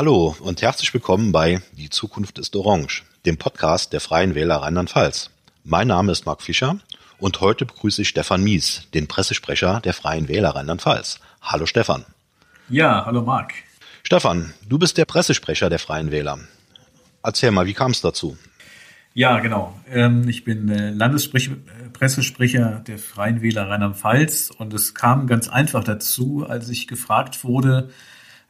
Hallo und herzlich willkommen bei Die Zukunft ist Orange, dem Podcast der Freien Wähler Rheinland-Pfalz. Mein Name ist Marc Fischer und heute begrüße ich Stefan Mies, den Pressesprecher der Freien Wähler Rheinland-Pfalz. Hallo Stefan. Ja, hallo Marc. Stefan, du bist der Pressesprecher der Freien Wähler. Erzähl mal, wie kam es dazu? Ja, genau. Ähm, ich bin äh, Landespressesprecher der Freien Wähler Rheinland-Pfalz und es kam ganz einfach dazu, als ich gefragt wurde,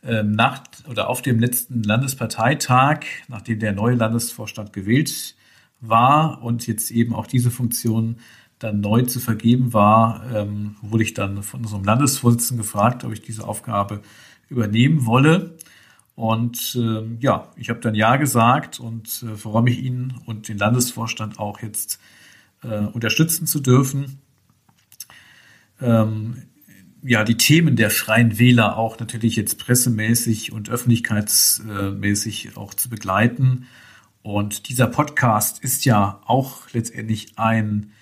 nach oder auf dem letzten Landesparteitag, nachdem der neue Landesvorstand gewählt war und jetzt eben auch diese Funktion dann neu zu vergeben war, ähm, wurde ich dann von unserem Landesvorsitzenden gefragt, ob ich diese Aufgabe übernehmen wolle. Und äh, ja, ich habe dann Ja gesagt und äh, freue mich Ihnen und den Landesvorstand auch jetzt äh, unterstützen zu dürfen. Ähm, ja, die Themen der Freien Wähler auch natürlich jetzt pressemäßig und öffentlichkeitsmäßig auch zu begleiten. Und dieser Podcast ist ja auch letztendlich ein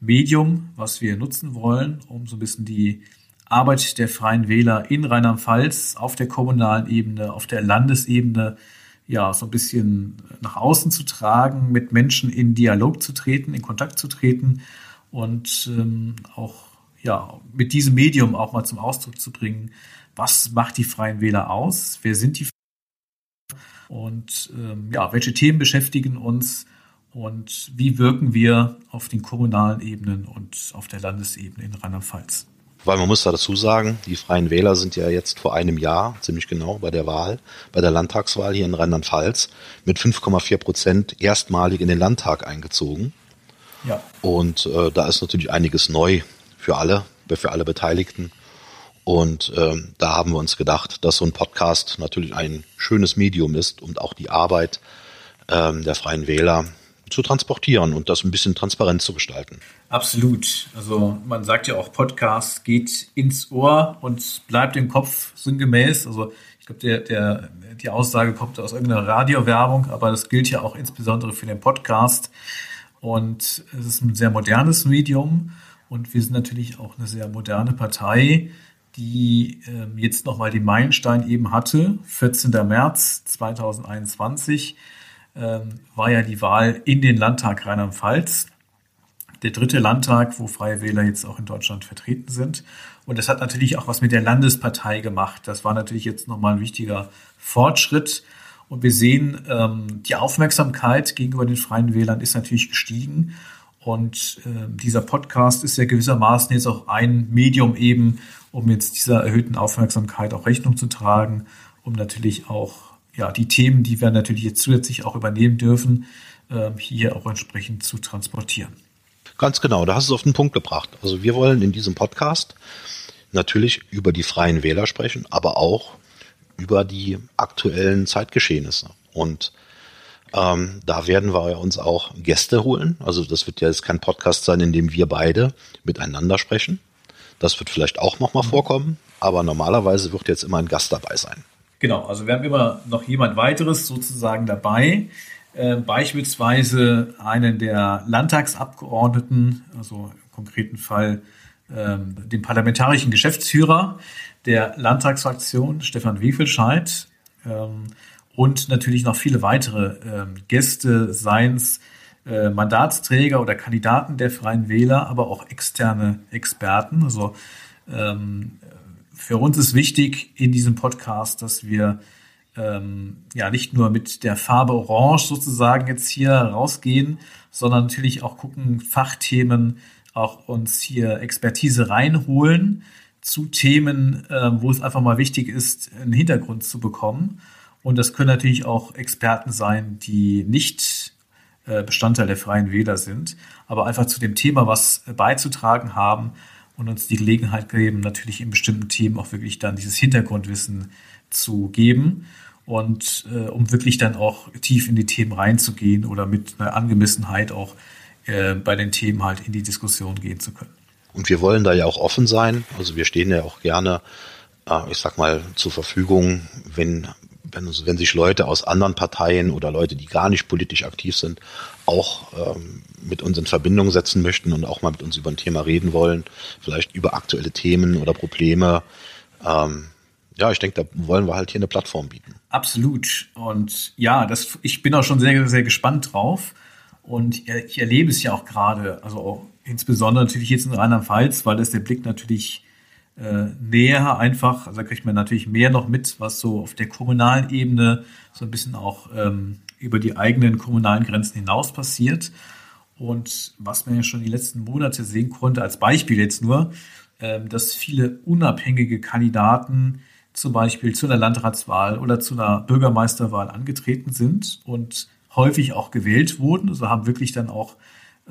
Medium, was wir nutzen wollen, um so ein bisschen die Arbeit der Freien Wähler in Rheinland-Pfalz auf der kommunalen Ebene, auf der Landesebene, ja, so ein bisschen nach außen zu tragen, mit Menschen in Dialog zu treten, in Kontakt zu treten und ähm, auch ja, mit diesem Medium auch mal zum Ausdruck zu bringen, was macht die Freien Wähler aus, wer sind die und ähm, ja, welche Themen beschäftigen uns und wie wirken wir auf den kommunalen Ebenen und auf der Landesebene in Rheinland-Pfalz. Weil man muss da dazu sagen, die Freien Wähler sind ja jetzt vor einem Jahr, ziemlich genau, bei der Wahl, bei der Landtagswahl hier in Rheinland-Pfalz mit 5,4 Prozent erstmalig in den Landtag eingezogen. Ja. Und äh, da ist natürlich einiges neu für alle, für alle Beteiligten. Und ähm, da haben wir uns gedacht, dass so ein Podcast natürlich ein schönes Medium ist, um auch die Arbeit ähm, der Freien Wähler zu transportieren und das ein bisschen transparent zu gestalten. Absolut. Also man sagt ja auch, Podcast geht ins Ohr und bleibt im Kopf sinngemäß. Also ich glaube, der, der, die Aussage kommt aus irgendeiner Radiowerbung, aber das gilt ja auch insbesondere für den Podcast. Und es ist ein sehr modernes Medium und wir sind natürlich auch eine sehr moderne Partei, die äh, jetzt nochmal den Meilenstein eben hatte, 14. März 2021 ähm, war ja die Wahl in den Landtag Rheinland-Pfalz. Der dritte Landtag, wo Freie Wähler jetzt auch in Deutschland vertreten sind. Und das hat natürlich auch was mit der Landespartei gemacht. Das war natürlich jetzt nochmal ein wichtiger Fortschritt. Und wir sehen, ähm, die Aufmerksamkeit gegenüber den Freien Wählern ist natürlich gestiegen. Und äh, dieser Podcast ist ja gewissermaßen jetzt auch ein Medium eben, um jetzt dieser erhöhten Aufmerksamkeit auch Rechnung zu tragen, um natürlich auch ja, die Themen, die wir natürlich jetzt zusätzlich auch übernehmen dürfen, äh, hier auch entsprechend zu transportieren. Ganz genau, da hast du es auf den Punkt gebracht. Also wir wollen in diesem Podcast natürlich über die freien Wähler sprechen, aber auch über die aktuellen Zeitgeschehnisse. Und ähm, da werden wir uns auch Gäste holen. Also das wird ja jetzt kein Podcast sein, in dem wir beide miteinander sprechen. Das wird vielleicht auch nochmal vorkommen, aber normalerweise wird jetzt immer ein Gast dabei sein. Genau, also wir haben immer noch jemand weiteres sozusagen dabei, äh, beispielsweise einen der Landtagsabgeordneten, also im konkreten Fall ähm, den parlamentarischen Geschäftsführer der Landtagsfraktion, Stefan Wiefelscheid, ähm, und natürlich noch viele weitere ähm, Gäste, seins äh, Mandatsträger oder Kandidaten der Freien Wähler, aber auch externe Experten. Also ähm, für uns ist wichtig in diesem Podcast, dass wir ähm, ja nicht nur mit der Farbe Orange sozusagen jetzt hier rausgehen, sondern natürlich auch gucken, Fachthemen auch uns hier Expertise reinholen zu Themen, äh, wo es einfach mal wichtig ist, einen Hintergrund zu bekommen. Und das können natürlich auch Experten sein, die nicht äh, Bestandteil der Freien Wähler sind, aber einfach zu dem Thema was beizutragen haben und uns die Gelegenheit geben, natürlich in bestimmten Themen auch wirklich dann dieses Hintergrundwissen zu geben und äh, um wirklich dann auch tief in die Themen reinzugehen oder mit einer Angemessenheit auch äh, bei den Themen halt in die Diskussion gehen zu können. Und wir wollen da ja auch offen sein. Also wir stehen ja auch gerne, äh, ich sag mal, zur Verfügung, wenn wenn, wenn sich Leute aus anderen Parteien oder Leute, die gar nicht politisch aktiv sind, auch ähm, mit uns in Verbindung setzen möchten und auch mal mit uns über ein Thema reden wollen, vielleicht über aktuelle Themen oder Probleme, ähm, ja, ich denke, da wollen wir halt hier eine Plattform bieten. Absolut. Und ja, das, ich bin auch schon sehr, sehr gespannt drauf. Und ich erlebe es ja auch gerade, also auch insbesondere natürlich jetzt in Rheinland-Pfalz, weil das der Blick natürlich äh, näher einfach, also da kriegt man natürlich mehr noch mit, was so auf der kommunalen Ebene so ein bisschen auch ähm, über die eigenen kommunalen Grenzen hinaus passiert. Und was man ja schon die letzten Monate sehen konnte, als Beispiel jetzt nur, äh, dass viele unabhängige Kandidaten zum Beispiel zu einer Landratswahl oder zu einer Bürgermeisterwahl angetreten sind und häufig auch gewählt wurden. Also haben wirklich dann auch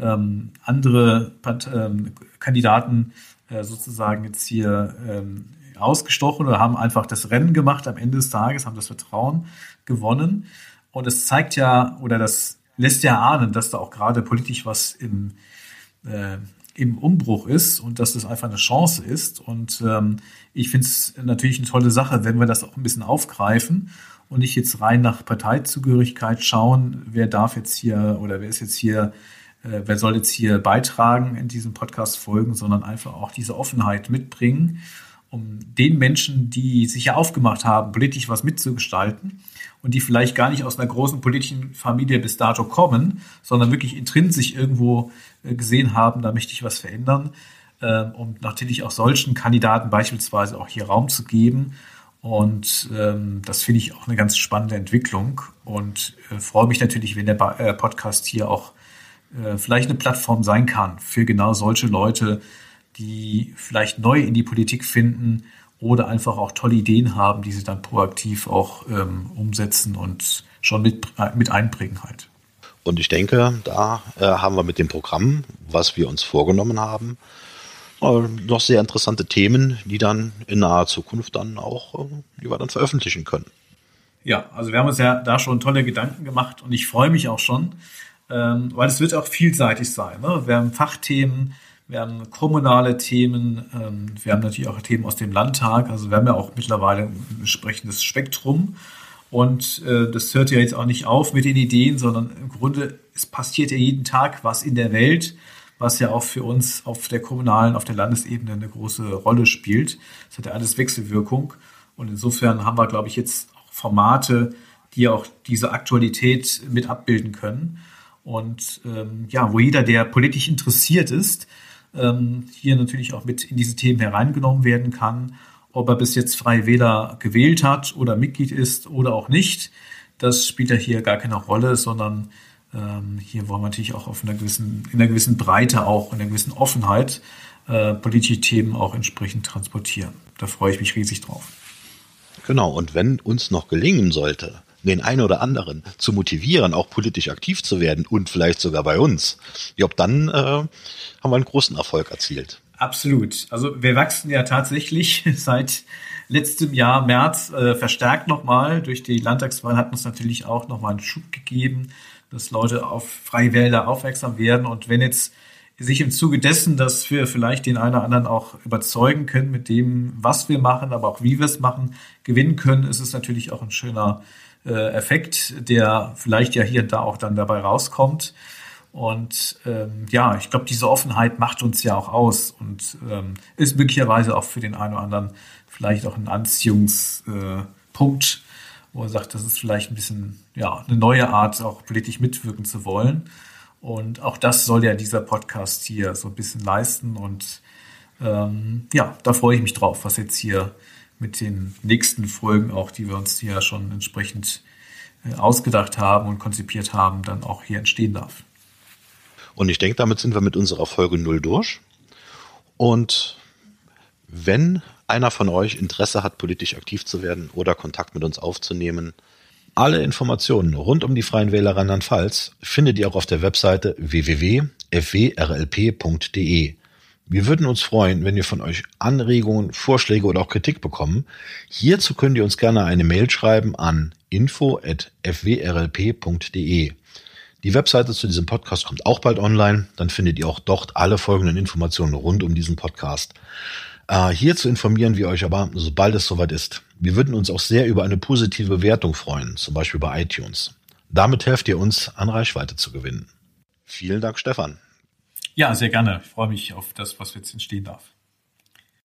ähm, andere ähm, Kandidaten äh, sozusagen jetzt hier ähm, ausgestochen oder haben einfach das Rennen gemacht am Ende des Tages, haben das Vertrauen gewonnen. Und es zeigt ja, oder das lässt ja ahnen, dass da auch gerade politisch was im, äh, im Umbruch ist und dass das einfach eine Chance ist. Und ähm, ich finde es natürlich eine tolle Sache, wenn wir das auch ein bisschen aufgreifen und nicht jetzt rein nach Parteizugehörigkeit schauen, wer darf jetzt hier oder wer ist jetzt hier, äh, wer soll jetzt hier beitragen in diesem Podcast folgen, sondern einfach auch diese Offenheit mitbringen, um den Menschen, die sich ja aufgemacht haben, politisch was mitzugestalten und die vielleicht gar nicht aus einer großen politischen Familie bis dato kommen, sondern wirklich intrinsisch irgendwo äh, gesehen haben, da möchte ich was verändern, äh, um natürlich auch solchen Kandidaten beispielsweise auch hier Raum zu geben. Und ähm, das finde ich auch eine ganz spannende Entwicklung und äh, freue mich natürlich, wenn der ba äh, Podcast hier auch äh, vielleicht eine Plattform sein kann für genau solche Leute, die vielleicht neu in die Politik finden oder einfach auch tolle Ideen haben, die sie dann proaktiv auch ähm, umsetzen und schon mit, äh, mit einbringen halt. Und ich denke, da äh, haben wir mit dem Programm, was wir uns vorgenommen haben, äh, noch sehr interessante Themen, die dann in naher Zukunft dann auch, äh, die wir dann veröffentlichen können. Ja, also wir haben uns ja da schon tolle Gedanken gemacht und ich freue mich auch schon, ähm, weil es wird auch vielseitig sein. Ne? Wir haben Fachthemen, wir haben kommunale Themen, ähm, wir haben natürlich auch Themen aus dem Landtag, also wir haben ja auch mittlerweile ein entsprechendes Spektrum. Und äh, das hört ja jetzt auch nicht auf mit den Ideen, sondern im Grunde, es passiert ja jeden Tag was in der Welt was ja auch für uns auf der kommunalen, auf der Landesebene eine große Rolle spielt. Es hat ja alles Wechselwirkung. Und insofern haben wir, glaube ich, jetzt auch Formate, die auch diese Aktualität mit abbilden können. Und ähm, ja, wo jeder, der politisch interessiert ist, ähm, hier natürlich auch mit in diese Themen hereingenommen werden kann. Ob er bis jetzt Freie Wähler gewählt hat oder Mitglied ist oder auch nicht, das spielt ja hier gar keine Rolle, sondern ähm, hier wollen wir natürlich auch auf einer gewissen, in einer gewissen Breite auch, in einer gewissen Offenheit äh, politische Themen auch entsprechend transportieren. Da freue ich mich riesig drauf. Genau, und wenn uns noch gelingen sollte, den einen oder anderen zu motivieren, auch politisch aktiv zu werden und vielleicht sogar bei uns, ja, dann äh, haben wir einen großen Erfolg erzielt. Absolut. Also wir wachsen ja tatsächlich seit letztem Jahr März äh, verstärkt nochmal. Durch die Landtagswahl hat uns natürlich auch nochmal einen Schub gegeben dass Leute auf freie Wälder aufmerksam werden. Und wenn jetzt sich im Zuge dessen, dass wir vielleicht den einen oder anderen auch überzeugen können mit dem, was wir machen, aber auch wie wir es machen, gewinnen können, ist es natürlich auch ein schöner äh, Effekt, der vielleicht ja hier und da auch dann dabei rauskommt. Und ähm, ja, ich glaube, diese Offenheit macht uns ja auch aus und ähm, ist möglicherweise auch für den einen oder anderen vielleicht auch ein Anziehungspunkt, wo er sagt, das ist vielleicht ein bisschen ja, eine neue Art, auch politisch mitwirken zu wollen. Und auch das soll ja dieser Podcast hier so ein bisschen leisten. Und ähm, ja, da freue ich mich drauf, was jetzt hier mit den nächsten Folgen auch, die wir uns hier schon entsprechend äh, ausgedacht haben und konzipiert haben, dann auch hier entstehen darf. Und ich denke, damit sind wir mit unserer Folge null durch. Und wenn einer von euch Interesse hat, politisch aktiv zu werden oder Kontakt mit uns aufzunehmen, alle Informationen rund um die Freien Wähler Rheinland-Pfalz findet ihr auch auf der Webseite www.fwrlp.de. Wir würden uns freuen, wenn wir von euch Anregungen, Vorschläge oder auch Kritik bekommen. Hierzu könnt ihr uns gerne eine Mail schreiben an info.fwrlp.de. Die Webseite zu diesem Podcast kommt auch bald online. Dann findet ihr auch dort alle folgenden Informationen rund um diesen Podcast. Äh, hierzu informieren wir euch aber, sobald es soweit ist. Wir würden uns auch sehr über eine positive Bewertung freuen, zum Beispiel bei iTunes. Damit helft ihr uns, an Reichweite zu gewinnen. Vielen Dank, Stefan. Ja, sehr gerne. Ich freue mich auf das, was jetzt entstehen darf.